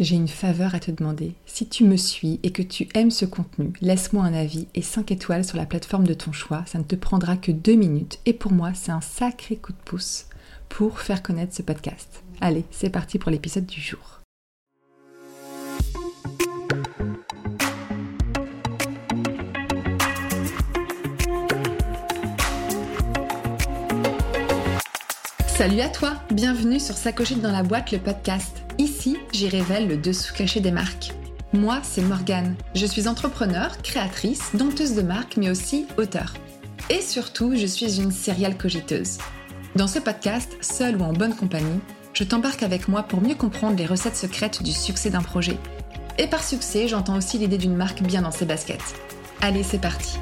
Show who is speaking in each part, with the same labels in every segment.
Speaker 1: J'ai une faveur à te demander. Si tu me suis et que tu aimes ce contenu, laisse-moi un avis et 5 étoiles sur la plateforme de ton choix. Ça ne te prendra que 2 minutes. Et pour moi, c'est un sacré coup de pouce pour faire connaître ce podcast. Allez, c'est parti pour l'épisode du jour. Salut à toi, bienvenue sur Sacochette dans la boîte, le podcast. Ici, j'y révèle le dessous caché des marques. Moi, c'est Morgane. Je suis entrepreneur, créatrice, dompteuse de marques, mais aussi auteur. Et surtout, je suis une serial cogiteuse. Dans ce podcast, seule ou en bonne compagnie, je t'embarque avec moi pour mieux comprendre les recettes secrètes du succès d'un projet. Et par succès, j'entends aussi l'idée d'une marque bien dans ses baskets. Allez, c'est parti.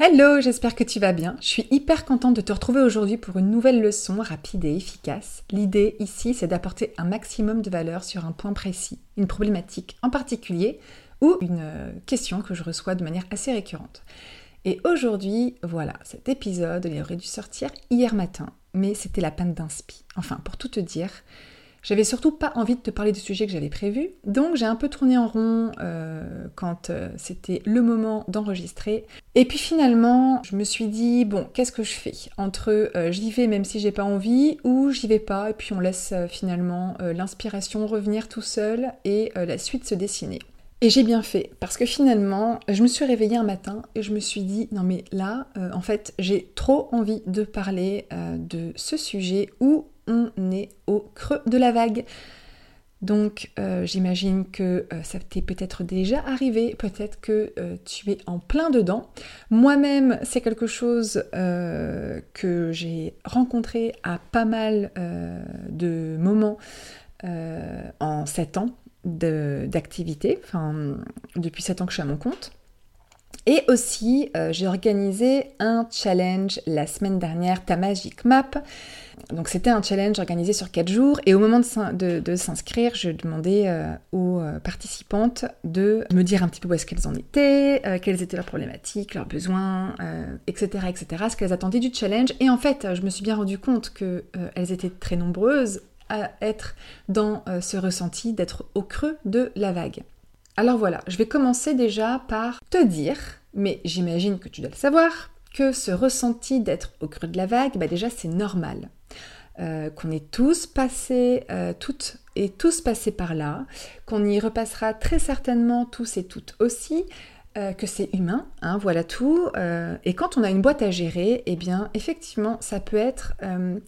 Speaker 1: Hello, j'espère que tu vas bien. Je suis hyper contente de te retrouver aujourd'hui pour une nouvelle leçon rapide et efficace. L'idée ici, c'est d'apporter un maximum de valeur sur un point précis, une problématique en particulier ou une euh, question que je reçois de manière assez récurrente. Et aujourd'hui, voilà, cet épisode, il aurait dû sortir hier matin, mais c'était la peine d'inspi. Enfin, pour tout te dire, j'avais surtout pas envie de te parler du sujet que j'avais prévu, donc j'ai un peu tourné en rond euh, quand euh, c'était le moment d'enregistrer. Et puis finalement, je me suis dit bon, qu'est-ce que je fais entre euh, j'y vais même si j'ai pas envie ou j'y vais pas et puis on laisse finalement l'inspiration revenir tout seul et la suite se dessiner. Et j'ai bien fait, parce que finalement, je me suis réveillée un matin et je me suis dit, non mais là, en fait, j'ai trop envie de parler de ce sujet où on est au creux de la vague. Donc euh, j'imagine que euh, ça t'est peut-être déjà arrivé, peut-être que euh, tu es en plein dedans. Moi-même, c'est quelque chose que j'ai rencontré à pas mal de moments en 7 ans d'activité, enfin depuis 7 ans que je suis à mon compte. Et aussi, j'ai organisé un challenge la semaine dernière, ta Magic Map, donc c'était un challenge organisé sur 4 jours et au moment de, s'inscrire, je demandais euh, aux euh, participantes de me dire un petit peu où est-ce qu'elles en étaient, euh, quelles étaient leurs problématiques, leurs besoins, etc., etc., ce qu'elles attendaient du challenge. Et en fait, je me suis bien rendu compte qu'elles étaient très nombreuses à être dans ce ressenti d'être au creux de la vague. Alors voilà, je vais commencer déjà par te dire, mais j'imagine que tu dois le savoir, que ce ressenti d'être au creux de la vague, bah déjà c'est normal. Euh, qu'on est tous passés, euh, toutes et tous passés par là, qu'on y repassera très certainement tous et toutes aussi, euh, que c'est humain, hein, voilà tout. et quand on a une boîte à gérer, eh bien effectivement ça peut être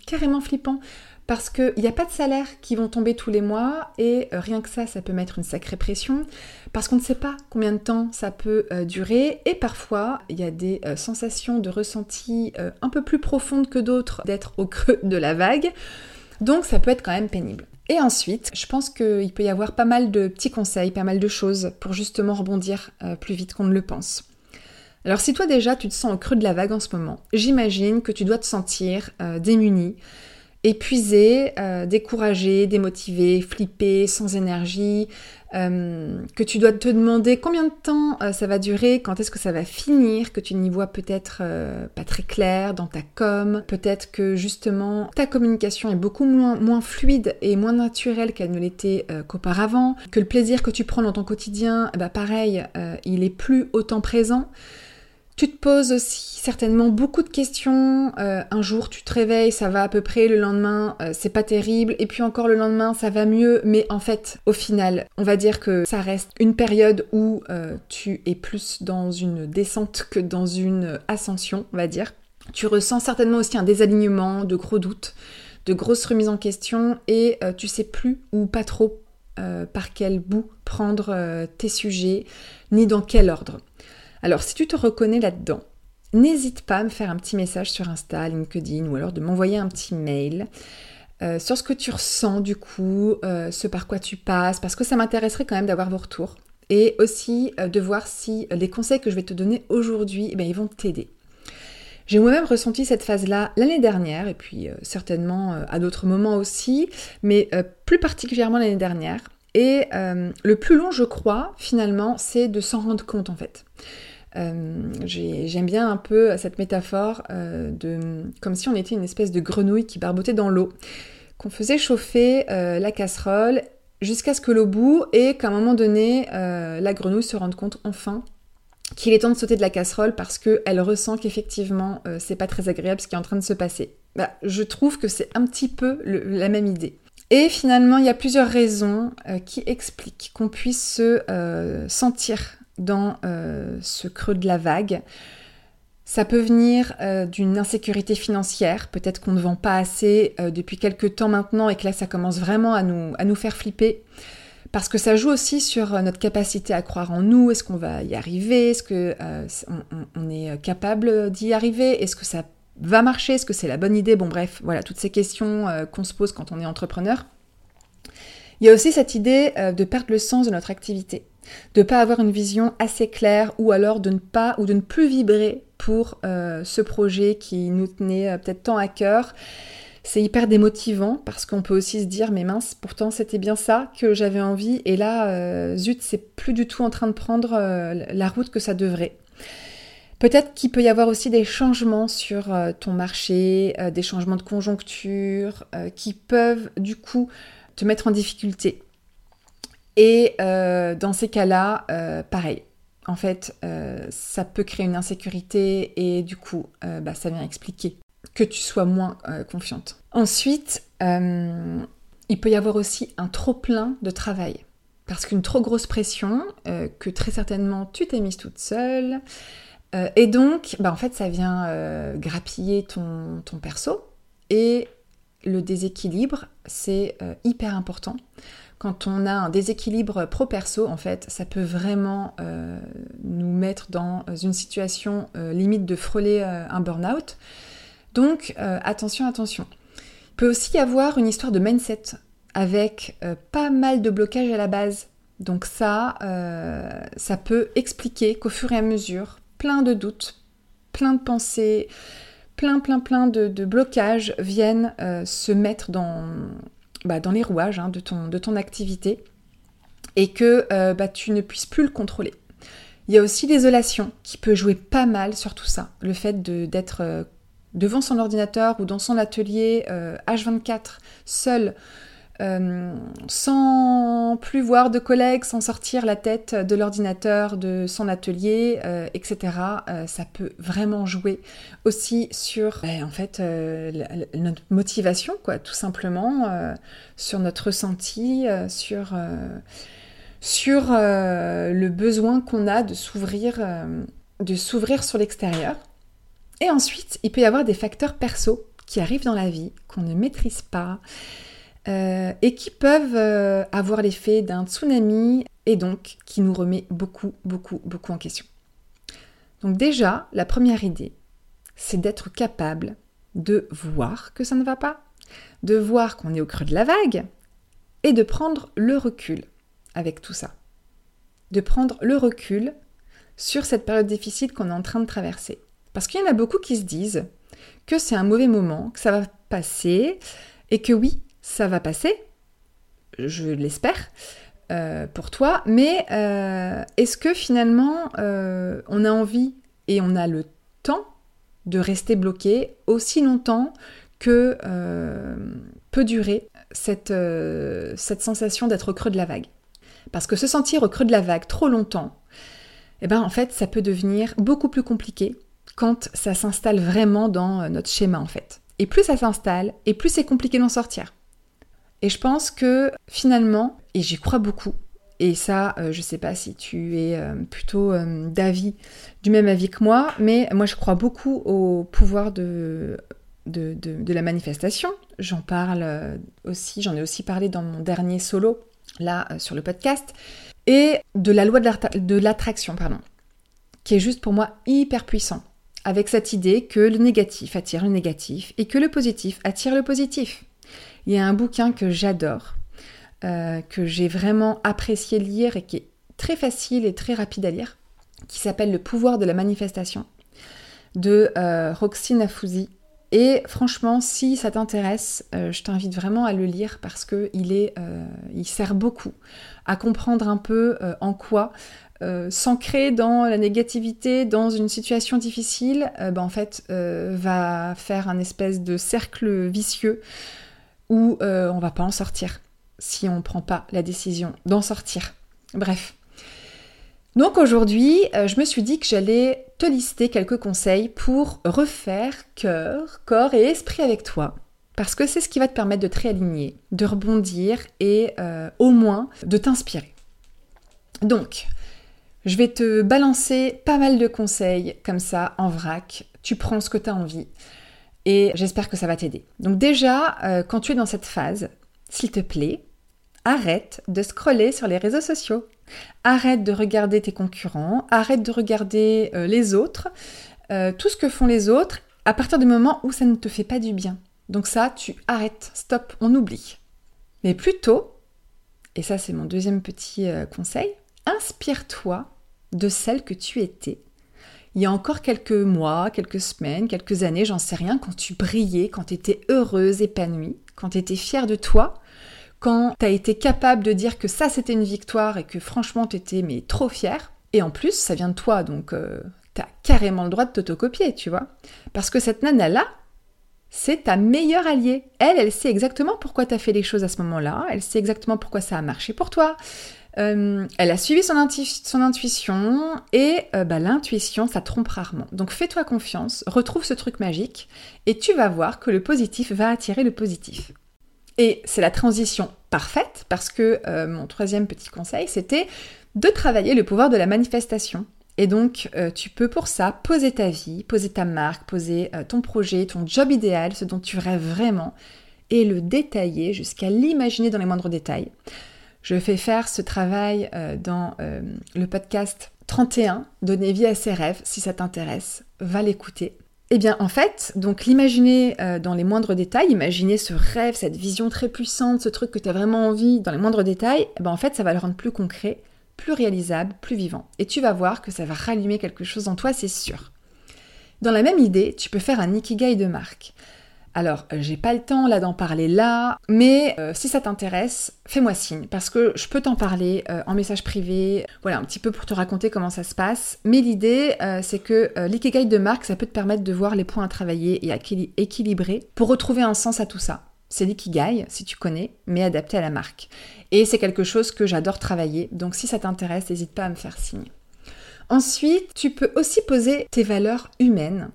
Speaker 1: carrément flippant parce qu'il n'y a pas de salaire qui vont tomber tous les mois et euh, rien que ça, ça peut mettre une sacrée pression parce qu'on ne sait pas combien de temps ça peut euh, durer et parfois il y a des euh, sensations de ressenti un peu plus profondes que d'autres d'être au creux de la vague. Donc ça peut être quand même pénible. Et ensuite, je pense qu'il peut y avoir pas mal de petits conseils, pas mal de choses pour justement rebondir plus vite qu'on ne le pense. Alors si toi déjà tu te sens au creux de la vague en ce moment, j'imagine que tu dois te sentir démuni, épuisé, euh, découragé, démotivé, flippé, sans énergie, euh, que tu dois te demander combien de temps euh, ça va durer, quand est-ce que ça va finir, que tu n'y vois peut-être pas très clair dans ta com, peut-être que justement ta communication est beaucoup moins, moins fluide et moins naturelle qu'elle ne l'était qu'auparavant, que le plaisir que tu prends dans ton quotidien, bah pareil, il est plus autant présent. Tu te poses aussi certainement beaucoup de questions. Euh, un jour, tu te réveilles, ça va à peu près. Le lendemain, euh, c'est pas terrible. Et puis encore le lendemain, ça va mieux. Mais en fait, au final, on va dire que ça reste une période où euh, tu es plus dans une descente que dans une ascension, on va dire. Tu ressens certainement aussi un désalignement, de gros doutes, de grosses remises en question. Et tu sais plus ou pas trop par quel bout prendre tes sujets, ni dans quel ordre. Alors si tu te reconnais là-dedans, n'hésite pas à me faire un petit message sur Insta, LinkedIn ou alors de m'envoyer un petit mail. Euh, sur ce que tu ressens du coup, euh, ce par quoi tu passes, parce que ça m'intéresserait quand même d'avoir vos retours. Et aussi euh, de voir si les conseils que je vais te donner aujourd'hui, eh ils vont t'aider. J'ai moi-même ressenti cette phase-là l'année dernière, et puis certainement à d'autres moments aussi, mais plus particulièrement l'année dernière. Et le plus long, je crois, finalement, c'est de s'en rendre compte en fait. J'aime bien un peu cette métaphore de comme si on était une espèce de grenouille qui barbotait dans l'eau, qu'on faisait chauffer la casserole jusqu'à ce que l'eau bout et qu'à un moment donné, la grenouille se rende compte enfin qu'il est temps de sauter de la casserole parce qu'elle ressent qu'effectivement c'est pas très agréable ce qui est en train de se passer. Bah, je trouve que c'est un petit peu la même idée. Et finalement, il y a plusieurs raisons euh, qui expliquent qu'on puisse se euh, sentir dans euh, ce creux de la vague. Ça peut venir d'une insécurité financière, peut-être qu'on ne vend pas assez depuis quelques temps maintenant et que là ça commence vraiment à nous, à nous faire flipper. Parce que ça joue aussi sur notre capacité à croire en nous, est-ce qu'on va y arriver, est-ce qu'on on est capable d'y arriver, est-ce que ça va marcher? Est-ce que c'est la bonne idée? Bon bref, voilà, toutes ces questions euh, qu'on se pose quand on est entrepreneur. Il y a aussi cette idée euh, de perdre le sens de notre activité, de ne pas avoir une vision assez claire ou alors de ne pas ou de ne plus vibrer pour euh, ce projet qui nous tenait peut-être tant à cœur. C'est hyper démotivant parce qu'on peut aussi se dire mais mince, pourtant c'était bien ça que j'avais envie et là zut, c'est plus du tout en train de prendre la route que ça devrait. Peut-être qu'il peut y avoir aussi des changements sur euh, ton marché, euh, des changements de conjoncture euh, qui peuvent du coup te mettre en difficulté. Et dans ces cas-là, pareil. En fait, ça peut créer une insécurité et du coup, bah, ça vient expliquer que tu sois moins confiante. Ensuite, il peut y avoir aussi un trop plein de travail. Parce qu'une trop grosse pression, que très certainement tu t'es mise toute seule, euh, et donc, bah, en fait, ça vient euh, grappiller ton, ton, perso. Et le déséquilibre, c'est euh, hyper important. Quand on a un déséquilibre pro-perso, en fait, ça peut vraiment nous mettre dans une situation limite de frôler un burn-out. Donc, attention, attention. Il peut aussi y avoir une histoire de mindset avec pas mal de blocages à la base. Donc ça, ça peut expliquer qu'au fur et à mesure, plein de doutes, plein de pensées, plein, plein, plein de, blocages viennent euh, se mettre dans, bah, dans les rouages hein, de, ton, activité et que euh, bah, tu ne puisses plus le contrôler. Il y a aussi l'isolation qui peut jouer pas mal sur tout ça. Le fait d'être euh, devant son ordinateur ou dans son atelier H24 seul euh, sans plus voir de collègues, sans sortir la tête de l'ordinateur, de son atelier, euh, etc. Euh, ça peut vraiment jouer aussi sur, ben, en fait, notre motivation, quoi, tout simplement, sur notre ressenti, sur sur le besoin qu'on a de s'ouvrir, de s'ouvrir sur l'extérieur. Et ensuite, il peut y avoir des facteurs perso qui arrivent dans la vie qu'on ne maîtrise pas, euh, et qui peuvent euh, avoir l'effet d'un tsunami et donc qui nous remet beaucoup, beaucoup, beaucoup en question. Donc déjà, la première idée, c'est d'être capable de voir que ça ne va pas, de voir qu'on est au creux de la vague et de prendre le recul avec tout ça. De prendre le recul sur cette période difficile qu'on est en train de traverser. Parce qu'il y en a beaucoup qui se disent que c'est un mauvais moment, que ça va passer, et que oui, ça va passer, je l'espère, euh, pour toi, mais euh, est-ce que finalement euh, on a envie et on a le temps de rester bloqué aussi longtemps que peut durer cette, sensation d'être au creux de la vague? Parce que se sentir au creux de la vague trop longtemps, eh ben en fait ça peut devenir beaucoup plus compliqué quand ça s'installe vraiment dans notre schéma en fait. Et plus ça s'installe, et plus c'est compliqué d'en sortir. Et je pense que finalement, et j'y crois beaucoup, et ça, euh, je sais pas si tu es euh, plutôt euh, d'avis, du même avis que moi, mais moi je crois beaucoup au pouvoir de, de, la manifestation. J'en parle aussi, j'en ai aussi parlé dans mon dernier solo, là, sur le podcast, et de la loi de l'attraction, pardon, qui est juste pour moi hyper puissant, avec cette idée que le négatif attire le négatif et que le positif attire le positif. Il y a un bouquin que j'adore, euh, que j'ai vraiment apprécié lire et qui est très facile et très rapide à lire, qui s'appelle Le pouvoir de la manifestation de euh, Roxy Nafouzi. Et franchement, si ça t'intéresse, euh, je t'invite vraiment à le lire parce que il est, il sert beaucoup à comprendre un peu en quoi s'ancrer dans la négativité, dans une situation difficile, ben, en fait, va faire un espèce de cercle vicieux où on va pas en sortir si on ne prend pas la décision d'en sortir. Bref. Donc aujourd'hui, je me suis dit que j'allais te lister quelques conseils pour refaire cœur, corps et esprit avec toi. Parce que c'est ce qui va te permettre de te réaligner, de rebondir et au moins de t'inspirer. Donc, je vais te balancer pas mal de conseils comme ça en vrac. Tu prends ce que tu as envie et j'espère que ça va t'aider. Donc déjà, euh, quand tu es dans cette phase, s'il te plaît, arrête de scroller sur les réseaux sociaux. Arrête de regarder tes concurrents, arrête de regarder euh, les autres, euh, tout ce que font les autres à partir du moment où ça ne te fait pas du bien. Donc ça, tu arrêtes, stop, on oublie. Mais plutôt, et ça c'est mon deuxième petit conseil, inspire-toi de celle que tu étais. Il y a encore quelques mois, quelques semaines, quelques années, j'en sais rien, quand tu brillais, quand tu étais heureuse, épanouie, quand tu étais fière de toi, quand tu as été capable de dire que ça c'était une victoire et que franchement tu étais mais trop fière. Et en plus, ça vient de toi, donc euh, tu as carrément le droit de t'autocopier, tu vois. Parce que cette nana-là, c'est ta meilleure alliée. Elle, elle sait exactement pourquoi tu as fait les choses à ce moment-là, elle sait exactement pourquoi ça a marché pour toi, euh, elle a suivi son, intuition et euh, bah, l'intuition, ça trompe rarement. Donc fais-toi confiance, retrouve ce truc magique et tu vas voir que le positif va attirer le positif. Et c'est la transition parfaite parce que euh, mon troisième petit conseil, c'était de travailler le pouvoir de la manifestation. Et donc, tu peux pour ça poser ta vie, poser ta marque, poser ton projet, ton job idéal, ce dont tu rêves vraiment, et le détailler jusqu'à l'imaginer dans les moindres détails. Je fais faire ce travail euh, dans euh, le podcast 31, Donner vie à ses rêves, si ça t'intéresse, va l'écouter. Eh bien, en fait, donc l'imaginer euh, dans les moindres détails, imaginer ce rêve, cette vision très puissante, ce truc que tu as vraiment envie dans les moindres détails, eh ben, en fait, ça va le rendre plus concret, plus réalisable, plus vivant. Et tu vas voir que ça va rallumer quelque chose en toi, c'est sûr. Dans la même idée, tu peux faire un ikigai de marque. Alors, euh, j'ai pas le temps là d'en parler là, mais euh, si ça t'intéresse, fais-moi signe parce que je peux t'en parler euh, en message privé, voilà, un petit peu pour te raconter comment ça se passe. Mais l'idée, c'est que l'ikigai de marque, ça peut te permettre de voir les points à travailler et à équilibrer pour retrouver un sens à tout ça. C'est l'ikigai, si tu connais, mais adapté à la marque. Et c'est quelque chose que j'adore travailler, donc si ça t'intéresse, n'hésite pas à me faire signe. Ensuite, tu peux aussi poser tes valeurs humaines.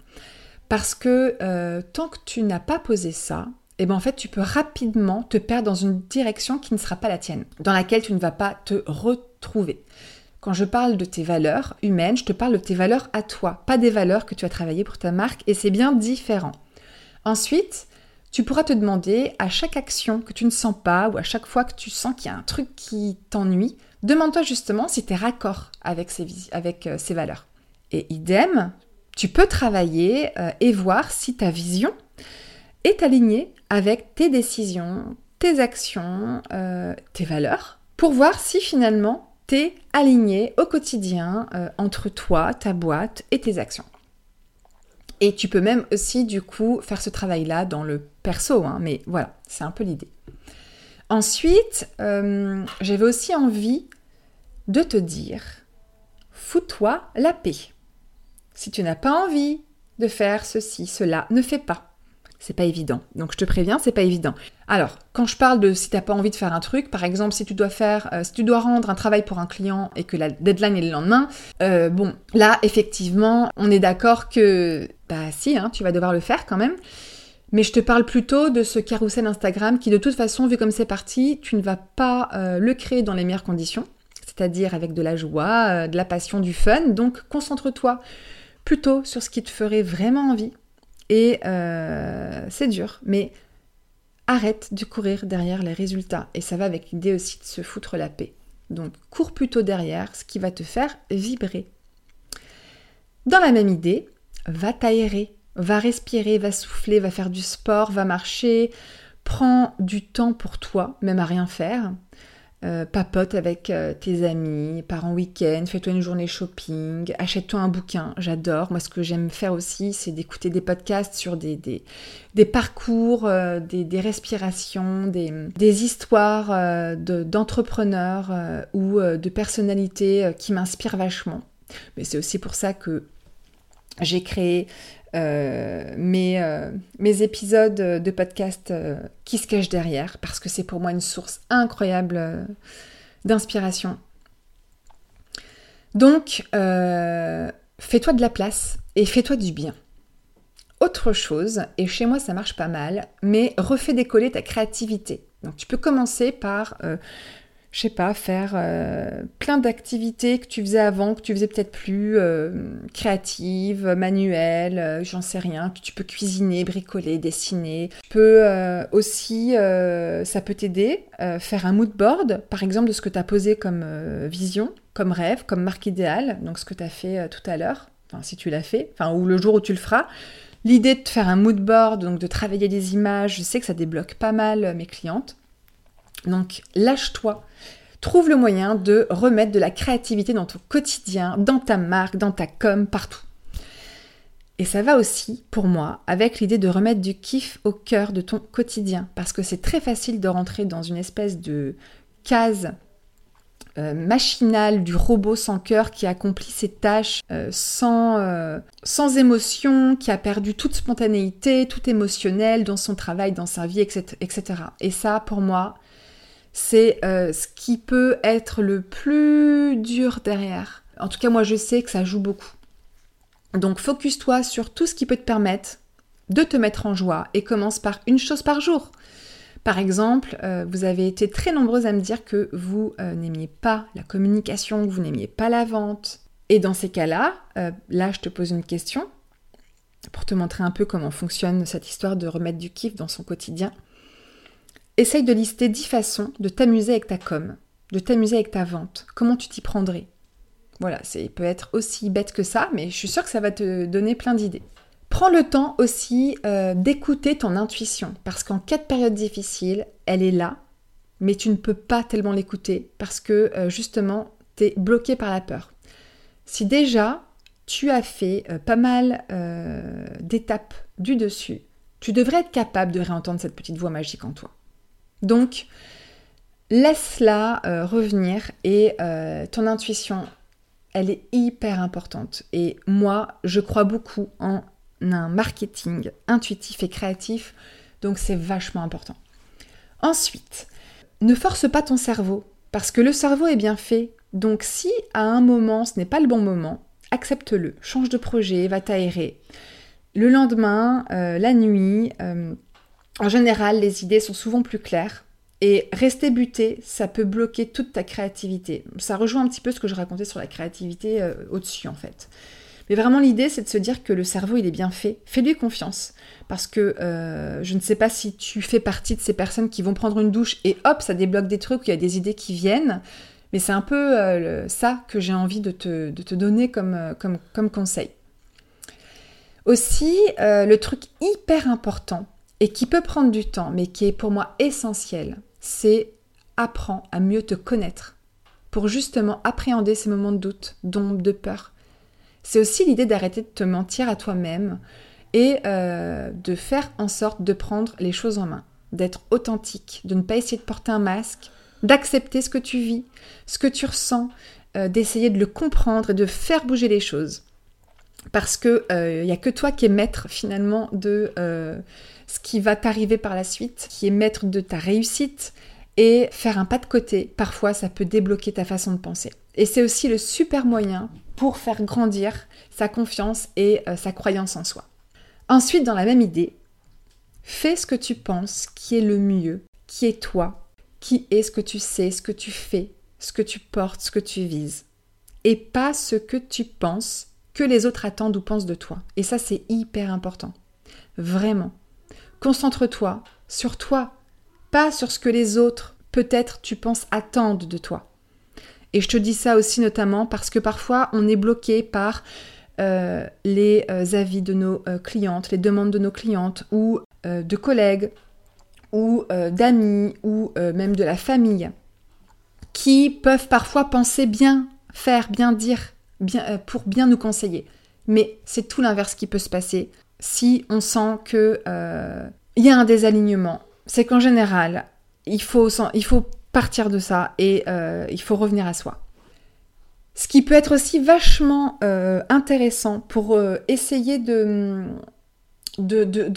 Speaker 1: Parce que euh, tant que tu n'as pas posé ça, eh ben en fait, tu peux rapidement te perdre dans une direction qui ne sera pas la tienne, dans laquelle tu ne vas pas te retrouver. Quand je parle de tes valeurs humaines, je te parle de tes valeurs à toi, pas des valeurs que tu as travaillées pour ta marque, et c'est bien différent. Ensuite, tu pourras te demander à chaque action que tu ne sens pas ou à chaque fois que tu sens qu'il y a un truc qui t'ennuie, demande-toi justement si tu es raccord avec euh, ces valeurs. Et idem, tu peux travailler euh, et voir si ta vision est alignée avec tes décisions, tes actions, euh, tes valeurs, pour voir si finalement tu es aligné au quotidien euh, entre toi, ta boîte et tes actions. Et tu peux même aussi du coup faire ce travail-là dans le perso, hein, mais voilà, c'est un peu l'idée. Ensuite, j'avais aussi envie de te dire, fous-toi la paix. Si tu n'as pas envie de faire ceci, cela, ne fais pas. C'est pas évident. Donc je te préviens, c'est pas évident. Alors, quand je parle de si tu n'as pas envie de faire un truc, par exemple, si tu dois faire, euh, si tu dois rendre un travail pour un client et que la deadline est le lendemain, euh, bon, là, effectivement, on est d'accord que, bah si, hein, tu vas devoir le faire quand même. Mais je te parle plutôt de ce carrousel Instagram qui, de toute façon, vu comme c'est parti, tu ne vas pas euh, le créer dans les meilleures conditions, c'est-à-dire avec de la joie, de la passion, du fun. Donc, concentre-toi plutôt sur ce qui te ferait vraiment envie. Et euh, c'est dur, mais arrête de courir derrière les résultats. Et ça va avec l'idée aussi de se foutre la paix. Donc cours plutôt derrière ce qui va te faire vibrer. Dans la même idée, va t'aérer, va respirer, va souffler, va faire du sport, va marcher, prends du temps pour toi, même à rien faire. Euh, papote avec euh, tes amis, pars en week-end, fais-toi une journée shopping, achète-toi un bouquin, j'adore. Moi, ce que j'aime faire aussi, c'est d'écouter des podcasts sur des, des, parcours, euh, des, respirations, des, histoires d'entrepreneurs ou de personnalités qui m'inspirent vachement. Mais c'est aussi pour ça que j'ai créé mes, mes, épisodes de podcast qui se cachent derrière, parce que c'est pour moi une source incroyable d'inspiration. Donc, fais-toi de la place et fais-toi du bien. Autre chose, et chez moi ça marche pas mal, mais refais décoller ta créativité. Donc tu peux commencer par je sais pas, faire euh, plein d'activités que tu faisais avant, que tu faisais peut-être plus, euh, créatives, manuelles, euh, j'en sais rien, que tu peux cuisiner, bricoler, dessiner. Tu peux aussi, ça peut t'aider, faire un mood board, par exemple, de ce que tu as posé comme vision, comme rêve, comme marque idéale, donc ce que tu as fait tout à l'heure, enfin si tu l'as fait, enfin ou le jour où tu le feras. L'idée de faire un mood board, donc de travailler des images, je sais que ça débloque pas mal mes clientes. Donc lâche-toi. Trouve le moyen de remettre de la créativité dans ton quotidien, dans ta marque, dans ta com, partout. Et ça va aussi, pour moi, avec l'idée de remettre du kiff au cœur de ton quotidien. Parce que c'est très facile de rentrer dans une espèce de case euh, machinale du robot sans cœur qui accomplit ses tâches euh, sans, euh, sans émotion, qui a perdu toute spontanéité, tout émotionnel dans son travail, dans sa vie, etc. etc. Et ça, pour moi, c'est euh, ce qui peut être le plus dur derrière. En tout cas, moi, je sais que ça joue beaucoup. Donc, focus-toi sur tout ce qui peut te permettre de te mettre en joie et commence par une chose par jour. Par exemple, euh, vous avez été très nombreuses à me dire que vous euh, n'aimiez pas la communication, que vous n'aimiez pas la vente. Et dans ces cas-là, là, je te pose une question pour te montrer un peu comment fonctionne cette histoire de remettre du kiff dans son quotidien. Essaye de lister 10 façons de t'amuser avec ta com, de t'amuser avec ta vente. Comment tu t'y prendrais? Voilà, c'est peut être aussi bête que ça, mais je suis sûre que ça va te donner plein d'idées. Prends le temps aussi euh, d'écouter ton intuition, parce qu'en cas de période difficile, elle est là, mais tu ne peux pas tellement l'écouter, parce que euh, justement, tu es bloqué par la peur. Si déjà tu as fait euh, pas mal d'étapes du dessus, tu devrais être capable de réentendre cette petite voix magique en toi. Donc, laisse-la euh, revenir et euh, ton intuition, elle est hyper importante. Et moi, je crois beaucoup en un marketing intuitif et créatif, donc c'est vachement important. Ensuite, ne force pas ton cerveau, parce que le cerveau est bien fait. Donc si à un moment ce n'est pas le bon moment, accepte-le, change de projet, va t'aérer. Le lendemain, euh, la nuit, en général, les idées sont souvent plus claires. Et rester buté, ça peut bloquer toute ta créativité. Ça rejoint un petit peu ce que je racontais sur la créativité euh, au-dessus, en fait. Mais vraiment, l'idée, c'est de se dire que le cerveau, il est bien fait. Fais-lui confiance. Parce que euh, je ne sais pas si tu fais partie de ces personnes qui vont prendre une douche et hop, ça débloque des trucs, il y a des idées qui viennent. Mais c'est un peu euh, ça que j'ai envie de te, donner comme, conseil. Aussi, le truc hyper important, et qui peut prendre du temps, mais qui est pour moi essentiel, c'est apprends à mieux te connaître pour justement appréhender ces moments de doute, d'ombre, de peur. C'est aussi l'idée d'arrêter de te mentir à toi-même et euh, de faire en sorte de prendre les choses en main, d'être authentique, de ne pas essayer de porter un masque, d'accepter ce que tu vis, ce que tu ressens, euh, d'essayer de le comprendre et de faire bouger les choses. Parce que il euh, n'y a que toi qui es maître finalement de ce qui va t'arriver par la suite, qui est maître de ta réussite, et faire un pas de côté, parfois ça peut débloquer ta façon de penser. Et c'est aussi le super moyen pour faire grandir sa confiance et euh, sa croyance en soi. Ensuite, dans la même idée, fais ce que tu penses qui est le mieux, qui est toi, qui est ce que tu sais, ce que tu fais, ce que tu portes, ce que tu vises. Et pas ce que tu penses que les autres attendent ou pensent de toi. Et ça, c'est hyper important. Vraiment. Concentre-toi sur toi, pas sur ce que les autres, peut-être tu penses, attendent de toi. Et je te dis ça aussi notamment parce que parfois on est bloqué par euh, les euh, avis de nos euh, clientes, les demandes de nos clientes ou de collègues ou d'amis ou même de la famille. qui peuvent parfois penser bien faire, bien dire, pour bien nous conseiller. Mais c'est tout l'inverse qui peut se passer si on sent que euh, il y a un désalignement. C'est qu'en général, il faut, partir de ça et euh, il faut revenir à soi. Ce qui peut être aussi vachement intéressant pour essayer de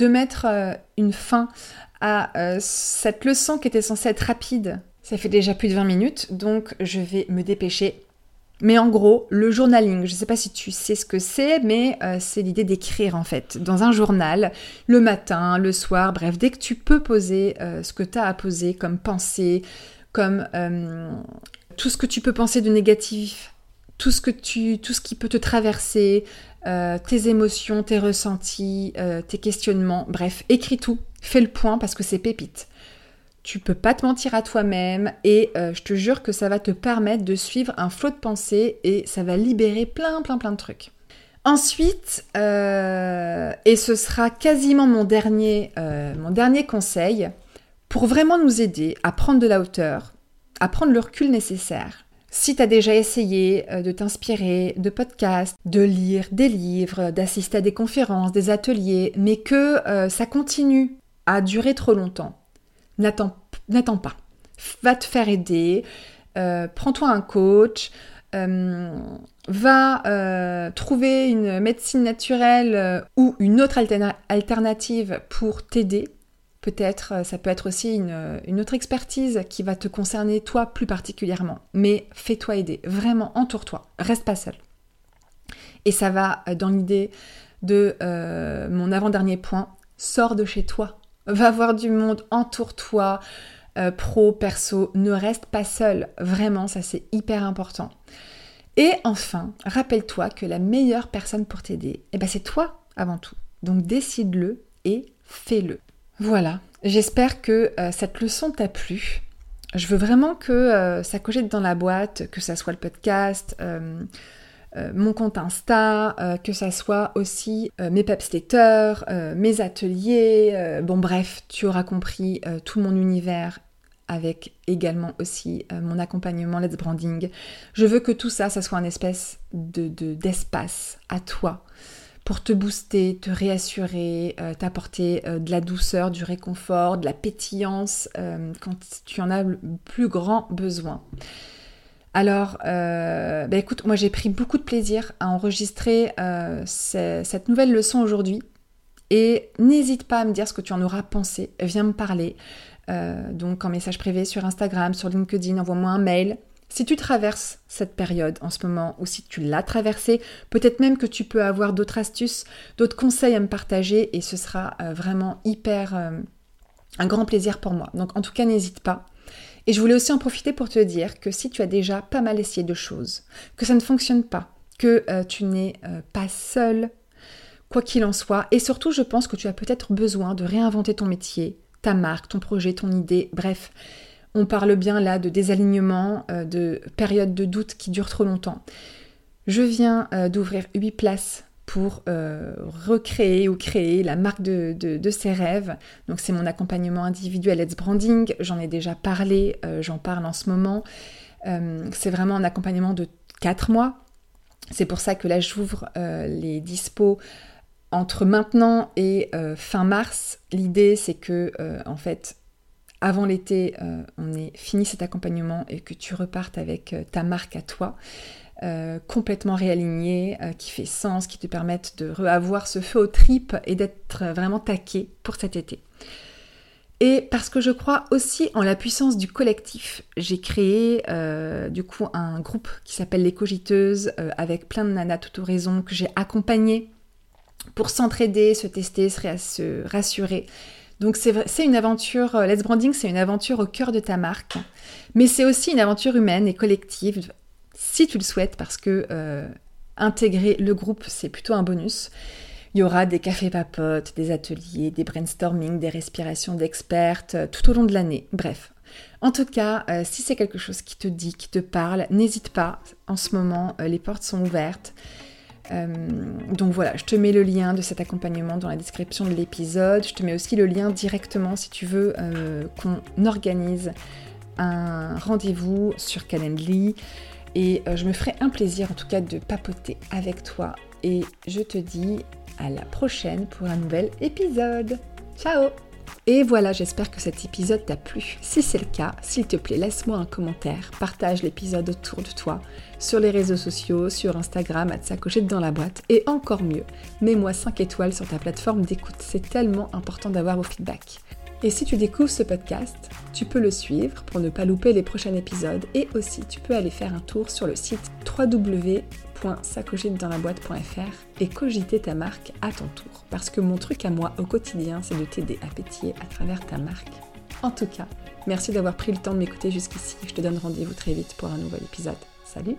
Speaker 1: mettre une fin à cette leçon qui était censée être rapide. Ça fait déjà plus de 20 minutes, donc je vais me dépêcher mais en gros, le journaling, je ne sais pas si tu sais ce que c'est, mais euh, c'est l'idée d'écrire en fait dans un journal, le matin, le soir, bref, dès que tu peux poser euh, ce que tu as à poser comme pensée, comme euh, tout ce que tu peux penser de négatif, tout ce, tout ce qui peut te traverser, tes émotions, tes ressentis, tes questionnements, bref, écris tout, fais le point parce que c'est pépite tu peux pas te mentir à toi-même et euh, je te jure que ça va te permettre de suivre un flot de pensée et ça va libérer plein plein plein de trucs. Ensuite, euh, et ce sera quasiment mon dernier, euh, mon dernier conseil, pour vraiment nous aider à prendre de la hauteur, à prendre le recul nécessaire. Si tu as déjà essayé de t'inspirer de podcasts, de lire des livres, d'assister à des conférences, des ateliers, mais que ça continue à durer trop longtemps, N'attends pas. Va te faire aider. Euh, prends-toi un coach. Euh, va euh, trouver une médecine naturelle ou une autre alternative pour t'aider. Peut-être, ça peut être aussi une, une, autre expertise qui va te concerner toi plus particulièrement. Mais fais-toi aider, vraiment, entoure-toi, reste pas seul. Et ça va dans l'idée de mon avant-dernier point, sors de chez toi, Va voir du monde, entoure-toi, euh, pro, perso, ne reste pas seul. Vraiment, ça c'est hyper important. Et enfin, rappelle-toi que la meilleure personne pour t'aider, eh ben, c'est toi avant tout. Donc décide-le et fais-le. Voilà, j'espère que euh, cette leçon t'a plu. Je veux vraiment que euh, ça cogite dans la boîte, que ça soit le podcast, mon compte Insta, euh, que ça soit aussi euh, mes papsletters, mes ateliers, bon bref, tu auras compris tout mon univers avec également aussi mon accompagnement Let's Branding. Je veux que tout ça, ça soit un espèce de, d'espace à toi pour te booster, te réassurer, t'apporter de la douceur, du réconfort, de la pétillance quand tu en as le plus grand besoin. Alors, euh, bah écoute, moi j'ai pris beaucoup de plaisir à enregistrer euh, cette nouvelle leçon aujourd'hui. Et n'hésite pas à me dire ce que tu en auras pensé. Viens me parler. Euh, donc en message privé sur Instagram, sur LinkedIn, envoie-moi un mail. Si tu traverses cette période en ce moment ou si tu l'as traversée, peut-être même que tu peux avoir d'autres astuces, d'autres conseils à me partager et ce sera vraiment hyper un grand plaisir pour moi. Donc en tout cas, n'hésite pas. Et je voulais aussi en profiter pour te dire que si tu as déjà pas mal essayé de choses, que ça ne fonctionne pas, que euh, tu n'es euh, pas seul, quoi qu'il en soit, et surtout je pense que tu as peut-être besoin de réinventer ton métier, ta marque, ton projet, ton idée, bref. On parle bien là de désalignement, euh, de période de doute qui dure trop longtemps. Je viens d'ouvrir 8 places pour euh, recréer ou créer la marque de, ses rêves. Donc c'est mon accompagnement individuel Let's Branding, j'en ai déjà parlé, euh, j'en parle en ce moment. Euh, c'est vraiment un accompagnement de 4 mois. C'est pour ça que là j'ouvre les dispos entre maintenant et fin mars. L'idée c'est que en fait avant l'été, on ait fini cet accompagnement et que tu repartes avec ta marque à toi. Euh, complètement réaligné, euh, qui fait sens, qui te permettent de reavoir ce feu aux tripes et d'être vraiment taqué pour cet été. Et parce que je crois aussi en la puissance du collectif, j'ai créé euh, du coup un groupe qui s'appelle Les Cogiteuses avec plein de nanas tout horizon que j'ai accompagné pour s'entraider, se tester, se rassurer. Donc c'est une aventure, Let's Branding, c'est une aventure au cœur de ta marque, mais c'est aussi une aventure humaine et collective si tu le souhaites, parce que euh, intégrer le groupe, c'est plutôt un bonus. Il y aura des cafés papotes, des ateliers, des brainstorming, des respirations d'expertes euh, tout au long de l'année. Bref. En tout cas, euh, si c'est quelque chose qui te dit, qui te parle, n'hésite pas. En ce moment, les portes sont ouvertes. donc voilà, je te mets le lien de cet accompagnement dans la description de l'épisode. Je te mets aussi le lien directement si tu veux qu'on organise un rendez-vous sur Calendly et euh, je me ferai un plaisir en tout cas de papoter avec toi et je te dis à la prochaine pour un nouvel épisode. Ciao et voilà, j'espère que cet épisode t'a plu. Si c'est le cas, s'il te plaît, laisse-moi un commentaire, partage l'épisode autour de toi, sur les réseaux sociaux, sur Instagram, à te dans la boîte, et encore mieux, mets-moi 5 étoiles sur ta plateforme d'écoute, c'est tellement important d'avoir vos feedbacks. Et si tu découvres ce podcast, tu peux le suivre pour ne pas louper les prochains épisodes et aussi tu peux aller faire un tour sur le site www.sacogitedans-la-boîte.fr et cogiter ta marque à ton tour. Parce que mon truc à moi au quotidien, c'est de t'aider à pétiller à travers ta marque. En tout cas, merci d'avoir pris le temps de m'écouter jusqu'ici. Je te donne rendez-vous très vite pour un nouvel épisode. Salut